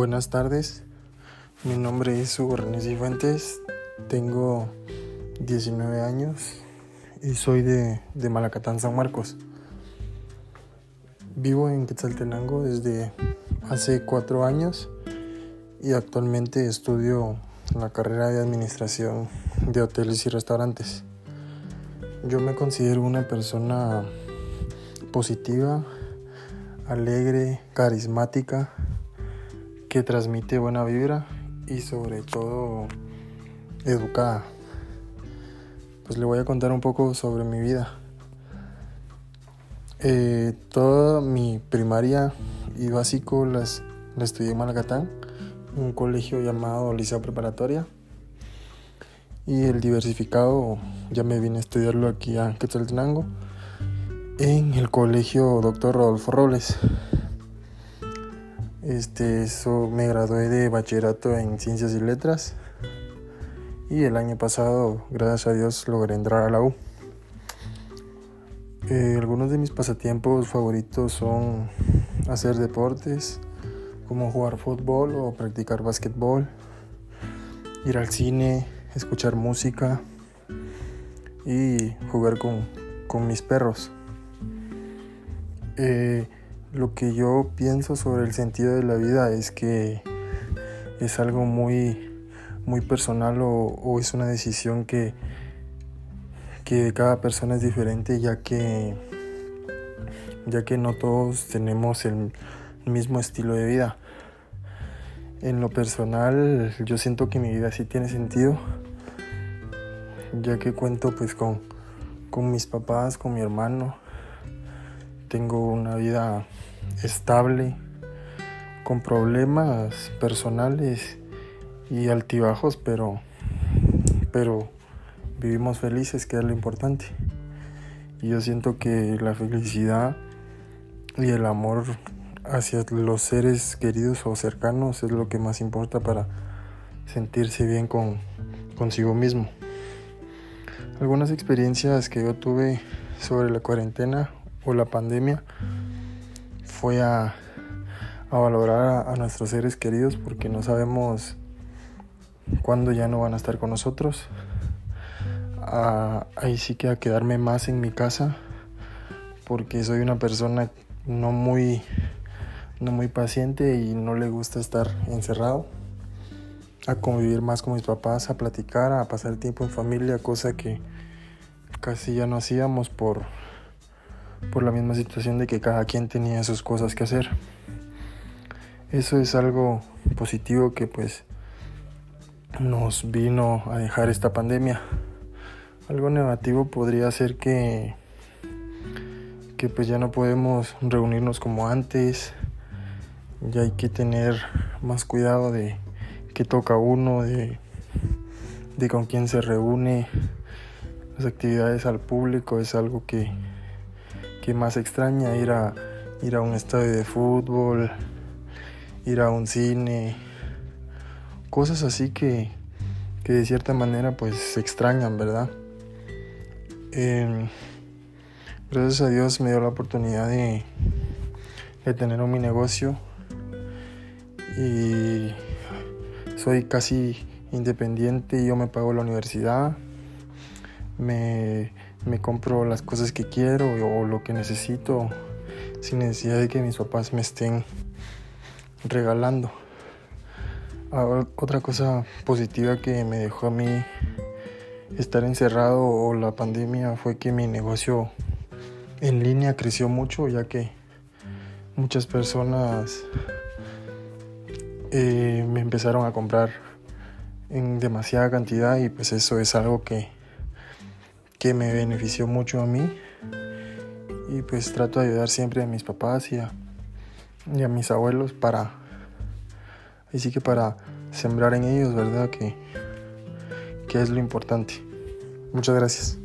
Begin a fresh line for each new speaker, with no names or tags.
Buenas tardes, mi nombre es Hugo René Cifuentes, tengo 19 años y soy de, de Malacatán, San Marcos. Vivo en Quetzaltenango desde hace cuatro años y actualmente estudio la carrera de administración de hoteles y restaurantes. Yo me considero una persona positiva, alegre, carismática, que transmite buena vibra y sobre todo educada. Pues le voy a contar un poco sobre mi vida. Eh, toda mi primaria y básico las, la estudié en Malacatán, un colegio llamado Liceo Preparatoria. Y el diversificado ya me vine a estudiarlo aquí a Quetzaltenango en el colegio Dr. Rodolfo Robles. Este, eso me gradué de bachillerato en ciencias y letras y el año pasado, gracias a Dios, logré entrar a la U. Eh, algunos de mis pasatiempos favoritos son hacer deportes, como jugar fútbol o practicar básquetbol, ir al cine, escuchar música y jugar con, con mis perros. Eh, lo que yo pienso sobre el sentido de la vida es que es algo muy, muy personal o, es una decisión que, que cada persona es diferente ya que, ya que no todos tenemos el mismo estilo de vida. En lo personal yo siento que mi vida sí tiene sentido ya que cuento pues con, con mis papás, con mi hermano, tengo una vida estable, con problemas personales y altibajos, pero, pero vivimos felices, que es lo importante. Y yo siento que la felicidad y el amor hacia los seres queridos o cercanos es lo que más importa para sentirse bien con consigo mismo. Algunas experiencias que yo tuve sobre la cuarentena o la pandemia fue a, a valorar a, nuestros seres queridos porque no sabemos cuándo ya no van a estar con nosotros. A, ahí sí que a quedarme más en mi casa porque soy una persona no muy no muy paciente y no le gusta estar encerrado a convivir más con mis papás, a platicar, a pasar tiempo en familia, cosa que casi ya no hacíamos por por la misma situación de que cada quien tenía sus cosas que hacer. Eso es algo positivo que pues nos vino a dejar esta pandemia. Algo negativo podría ser que que pues ya no podemos reunirnos como antes. Ya hay que tener más cuidado de qué toca uno, de, de con quién se reúne. Las actividades al público es algo que, que más extraña ir a ir a un estadio de fútbol, ir a un cine, cosas así que, que de cierta manera pues se extrañan, ¿verdad? Eh, gracias a Dios me dio la oportunidad de, de tener mi negocio y soy casi independiente, yo me pago la universidad, me me compro las cosas que quiero o lo que necesito sin necesidad de que mis papás me estén regalando. Ahora, otra cosa positiva que me dejó a mí estar encerrado o la pandemia fue que mi negocio en línea creció mucho ya que muchas personas eh, me empezaron a comprar en demasiada cantidad y pues eso es algo que que me benefició mucho a mí. Y pues trato de ayudar siempre a mis papás y a, mis abuelos para, así que para sembrar en ellos, ¿verdad? Que, que es lo importante. Muchas gracias.